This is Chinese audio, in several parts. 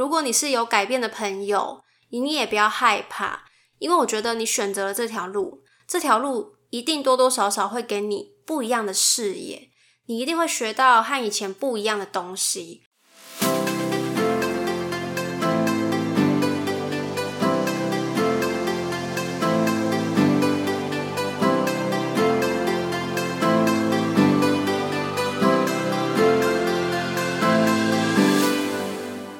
如果你是有改变的朋友，你也不要害怕，因为我觉得你选择了这条路，这条路一定多多少少会给你不一样的视野，你一定会学到和以前不一样的东西。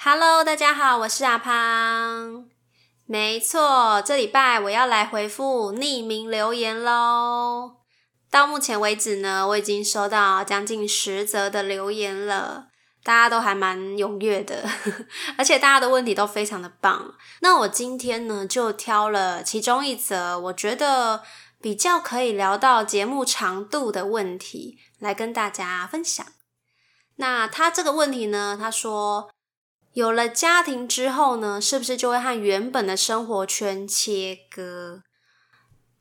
！Hello，大家好，我是阿胖。没错，这礼拜我要来回复匿名留言喽。到目前为止呢，我已经收到将近十则的留言了，大家都还蛮踊跃的，而且大家的问题都非常的棒。那我今天呢，就挑了其中一则，我觉得比较可以聊到节目长度的问题，来跟大家分享。那他这个问题呢，他说。有了家庭之后呢，是不是就会和原本的生活圈切割？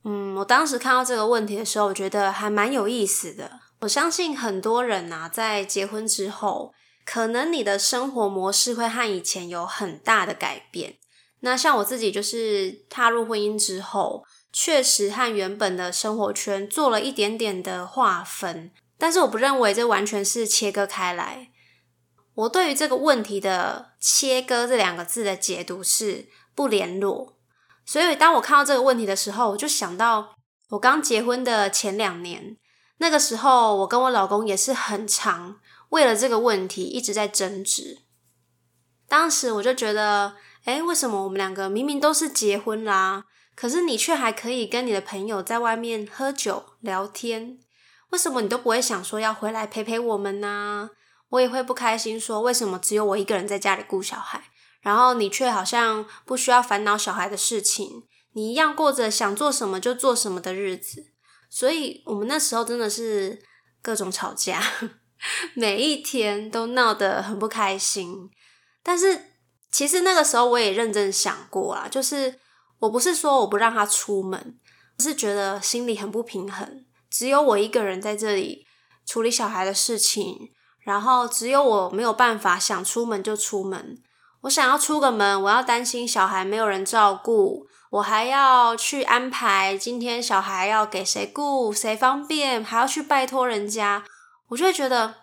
嗯，我当时看到这个问题的时候，我觉得还蛮有意思的。我相信很多人啊，在结婚之后，可能你的生活模式会和以前有很大的改变。那像我自己，就是踏入婚姻之后，确实和原本的生活圈做了一点点的划分，但是我不认为这完全是切割开来。我对于这个问题的“切割”这两个字的解读是不联络，所以当我看到这个问题的时候，我就想到我刚结婚的前两年，那个时候我跟我老公也是很长为了这个问题一直在争执。当时我就觉得，哎，为什么我们两个明明都是结婚啦，可是你却还可以跟你的朋友在外面喝酒聊天？为什么你都不会想说要回来陪陪我们呢？我也会不开心，说为什么只有我一个人在家里顾小孩，然后你却好像不需要烦恼小孩的事情，你一样过着想做什么就做什么的日子。所以，我们那时候真的是各种吵架，每一天都闹得很不开心。但是，其实那个时候我也认真想过啊，就是我不是说我不让他出门，是觉得心里很不平衡，只有我一个人在这里处理小孩的事情。然后只有我没有办法想出门就出门。我想要出个门，我要担心小孩没有人照顾，我还要去安排今天小孩要给谁顾，谁方便，还要去拜托人家，我就会觉得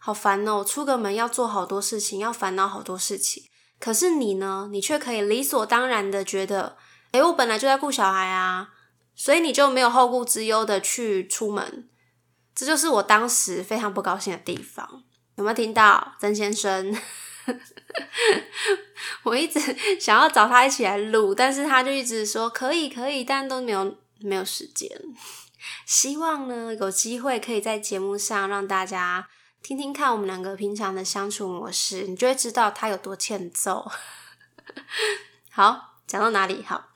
好烦哦。出个门要做好多事情，要烦恼好多事情。可是你呢？你却可以理所当然的觉得，诶，我本来就在顾小孩啊，所以你就没有后顾之忧的去出门。这就是我当时非常不高兴的地方，有没有听到曾先生？我一直想要找他一起来录，但是他就一直说可以可以，但都没有没有时间。希望呢有机会可以在节目上让大家听听看我们两个平常的相处模式，你就会知道他有多欠揍。好，讲到哪里？好，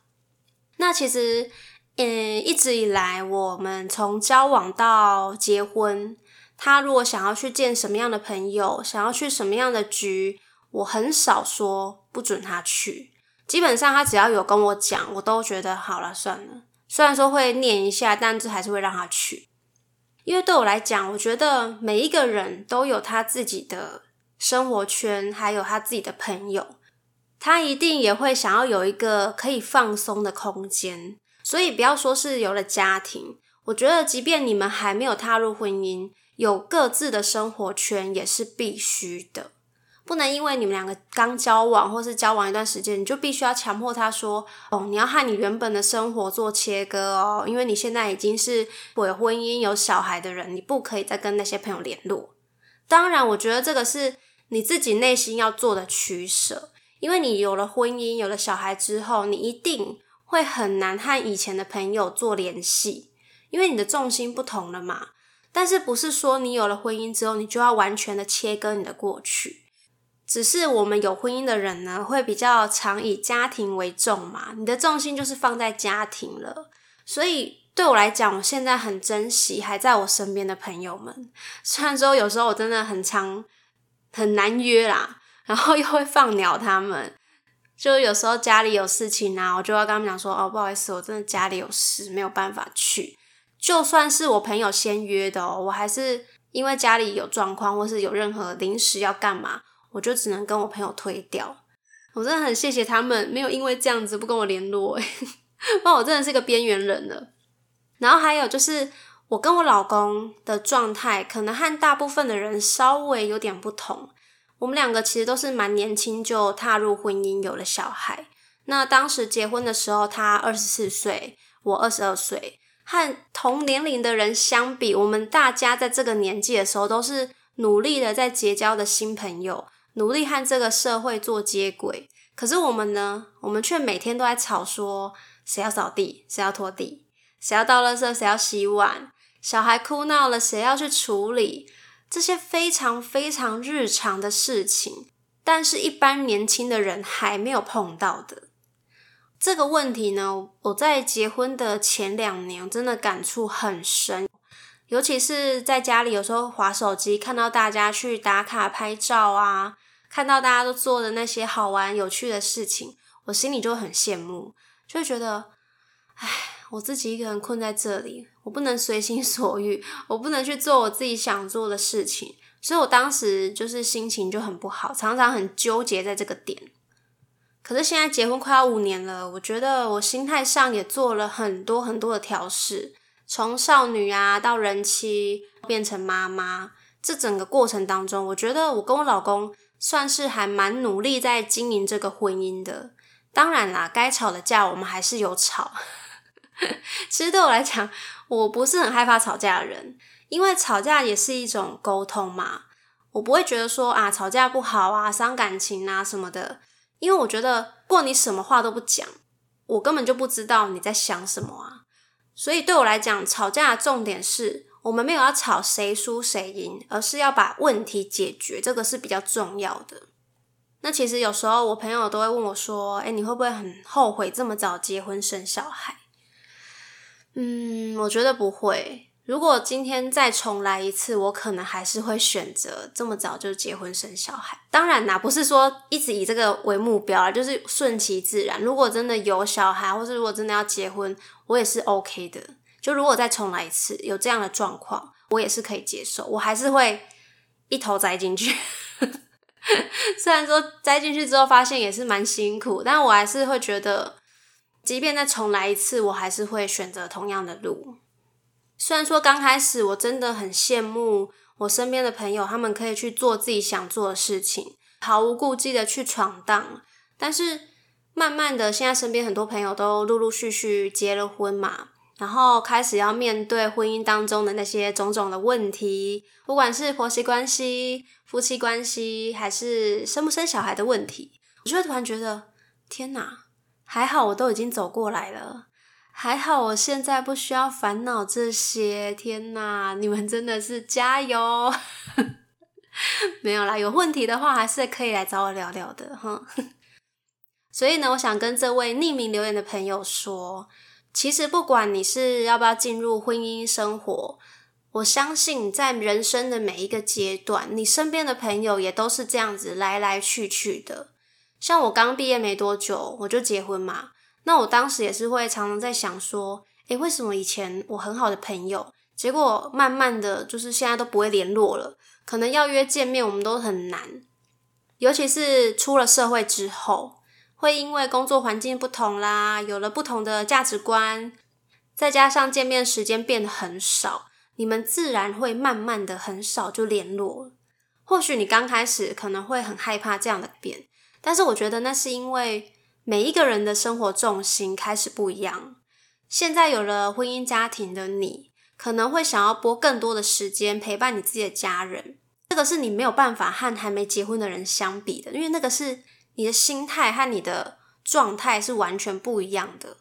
那其实。嗯，一直以来，我们从交往到结婚，他如果想要去见什么样的朋友，想要去什么样的局，我很少说不准他去。基本上，他只要有跟我讲，我都觉得好了，算了。虽然说会念一下，但是还是会让他去。因为对我来讲，我觉得每一个人都有他自己的生活圈，还有他自己的朋友，他一定也会想要有一个可以放松的空间。所以不要说是有了家庭，我觉得即便你们还没有踏入婚姻，有各自的生活圈也是必须的。不能因为你们两个刚交往，或是交往一段时间，你就必须要强迫他说：“哦，你要和你原本的生活做切割哦，因为你现在已经是有婚姻、有小孩的人，你不可以再跟那些朋友联络。”当然，我觉得这个是你自己内心要做的取舍，因为你有了婚姻、有了小孩之后，你一定。会很难和以前的朋友做联系，因为你的重心不同了嘛。但是不是说你有了婚姻之后，你就要完全的切割你的过去？只是我们有婚姻的人呢，会比较常以家庭为重嘛，你的重心就是放在家庭了。所以对我来讲，我现在很珍惜还在我身边的朋友们。虽然说有时候我真的很常很难约啦，然后又会放鸟他们，就有时候家里有事情啊，我就要跟他们讲说：“哦，不好意思，我真的家里有事，没有办法去。”就算是我朋友先约的哦，我还是因为家里有状况，或是有任何临时要干嘛。我就只能跟我朋友推掉，我真的很谢谢他们没有因为这样子不跟我联络，不然我真的是个边缘人了。然后还有就是我跟我老公的状态，可能和大部分的人稍微有点不同。我们两个其实都是蛮年轻就踏入婚姻，有了小孩。那当时结婚的时候，他二十四岁，我二十二岁，和同年龄的人相比，我们大家在这个年纪的时候，都是努力的在结交的新朋友。努力和这个社会做接轨，可是我们呢？我们却每天都在吵说谁要扫地，谁要拖地，谁要倒垃圾，谁要洗碗，小孩哭闹了，谁要去处理这些非常非常日常的事情，但是一般年轻的人还没有碰到的这个问题呢？我在结婚的前两年真的感触很深。尤其是在家里，有时候划手机，看到大家去打卡拍照啊，看到大家都做的那些好玩有趣的事情，我心里就很羡慕，就会觉得，我自己一个人困在这里，我不能随心所欲，我不能去做我自己想做的事情，所以我当时就是心情就很不好，常常很纠结在这个点。可是现在结婚快要五年了，我觉得我心态上也做了很多很多的调试。从少女啊到人妻变成妈妈，这整个过程当中，我觉得我跟我老公算是还蛮努力在经营这个婚姻的。当然啦，该吵的架我们还是有吵。其实对我来讲，我不是很害怕吵架的人，因为吵架也是一种沟通嘛。我不会觉得说啊吵架不好啊伤感情啊什么的，因为我觉得如果你什么话都不讲，我根本就不知道你在想什么啊。所以对我来讲，吵架的重点是我们没有要吵谁输谁赢，而是要把问题解决，这个是比较重要的。那其实有时候我朋友都会问我说：“哎，你会不会很后悔这么早结婚生小孩？”嗯，我觉得不会。如果今天再重来一次，我可能还是会选择这么早就结婚生小孩。当然啦，不是说一直以这个为目标啊，就是顺其自然。如果真的有小孩，或是如果真的要结婚，我也是 OK 的。就如果再重来一次，有这样的状况，我也是可以接受。我还是会一头栽进去。虽然说栽进去之后发现也是蛮辛苦，但我还是会觉得，即便再重来一次，我还是会选择同样的路。虽然说刚开始我真的很羡慕我身边的朋友，他们可以去做自己想做的事情，毫无顾忌的去闯荡。但是慢慢的，现在身边很多朋友都陆陆续续结了婚嘛，然后开始要面对婚姻当中的那些种种的问题，不管是婆媳关系、夫妻关系，还是生不生小孩的问题，我就会突然觉得，天哪，还好我都已经走过来了。还好，我现在不需要烦恼这些。天哪，你们真的是加油！没有啦，有问题的话还是可以来找我聊聊的哈。所以呢，我想跟这位匿名留言的朋友说，其实不管你是要不要进入婚姻生活，我相信在人生的每一个阶段，你身边的朋友也都是这样子来来去去的。像我刚毕业没多久，我就结婚嘛。那我当时也是会常常在想说，诶，为什么以前我很好的朋友，结果慢慢的就是现在都不会联络了？可能要约见面，我们都很难。尤其是出了社会之后，会因为工作环境不同啦，有了不同的价值观，再加上见面时间变得很少，你们自然会慢慢的很少就联络。或许你刚开始可能会很害怕这样的变，但是我觉得那是因为。每一个人的生活重心开始不一样。现在有了婚姻家庭的你，可能会想要拨更多的时间陪伴你自己的家人。这个是你没有办法和还没结婚的人相比的，因为那个是你的心态和你的状态是完全不一样的。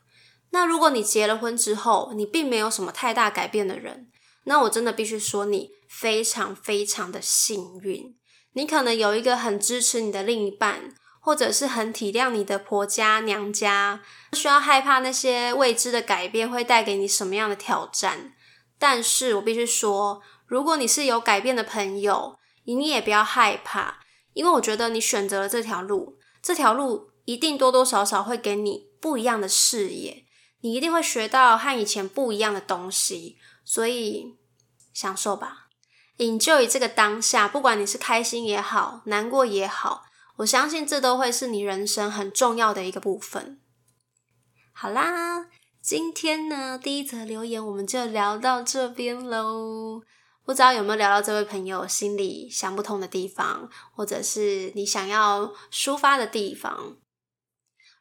那如果你结了婚之后，你并没有什么太大改变的人，那我真的必须说，你非常非常的幸运。你可能有一个很支持你的另一半，或者是很体谅你的婆家娘家，不需要害怕那些未知的改变会带给你什么样的挑战。但是我必须说，如果你是有改变的朋友，你也不要害怕，因为我觉得你选择了这条路，这条路一定多多少少会给你不一样的视野，你一定会学到和以前不一样的东西，所以享受吧，enjoy 这个当下，不管你是开心也好，难过也好，我相信这都会是你人生很重要的一个部分。好啦。今天呢，第一则留言我们就聊到这边喽。不知道有没有聊到这位朋友心里想不通的地方，或者是你想要抒发的地方？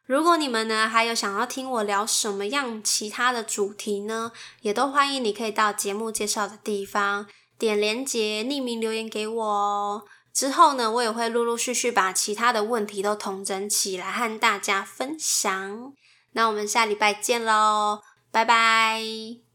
如果你们呢还有想要听我聊什么样其他的主题呢，也都欢迎你可以到节目介绍的地方点连结匿名留言给我哦。之后呢，我也会陆陆续续把其他的问题都统整起来和大家分享。那我们下礼拜见喽，拜拜。